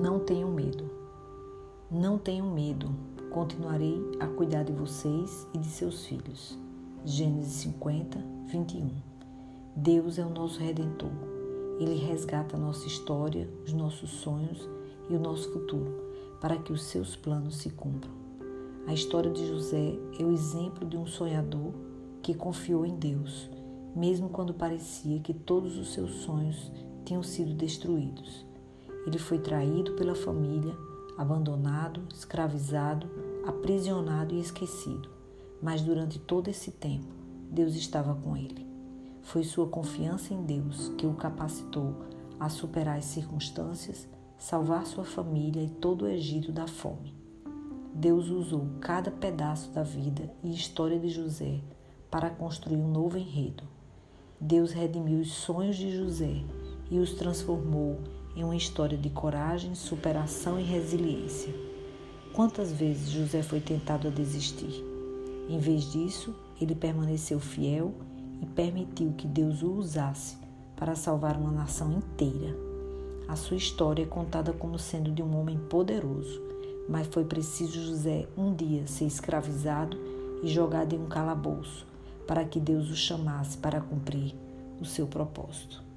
Não tenham medo. Não tenham medo. Continuarei a cuidar de vocês e de seus filhos. Gênesis 50, 21. Deus é o nosso redentor. Ele resgata a nossa história, os nossos sonhos e o nosso futuro, para que os seus planos se cumpram. A história de José é o exemplo de um sonhador que confiou em Deus, mesmo quando parecia que todos os seus sonhos tinham sido destruídos. Ele foi traído pela família, abandonado, escravizado, aprisionado e esquecido. Mas durante todo esse tempo, Deus estava com ele. Foi sua confiança em Deus que o capacitou a superar as circunstâncias, salvar sua família e todo o Egito da fome. Deus usou cada pedaço da vida e história de José para construir um novo enredo. Deus redimiu os sonhos de José e os transformou em uma história de coragem, superação e resiliência. Quantas vezes José foi tentado a desistir? Em vez disso, ele permaneceu fiel e permitiu que Deus o usasse para salvar uma nação inteira. A sua história é contada como sendo de um homem poderoso, mas foi preciso José um dia ser escravizado e jogado em um calabouço para que Deus o chamasse para cumprir o seu propósito.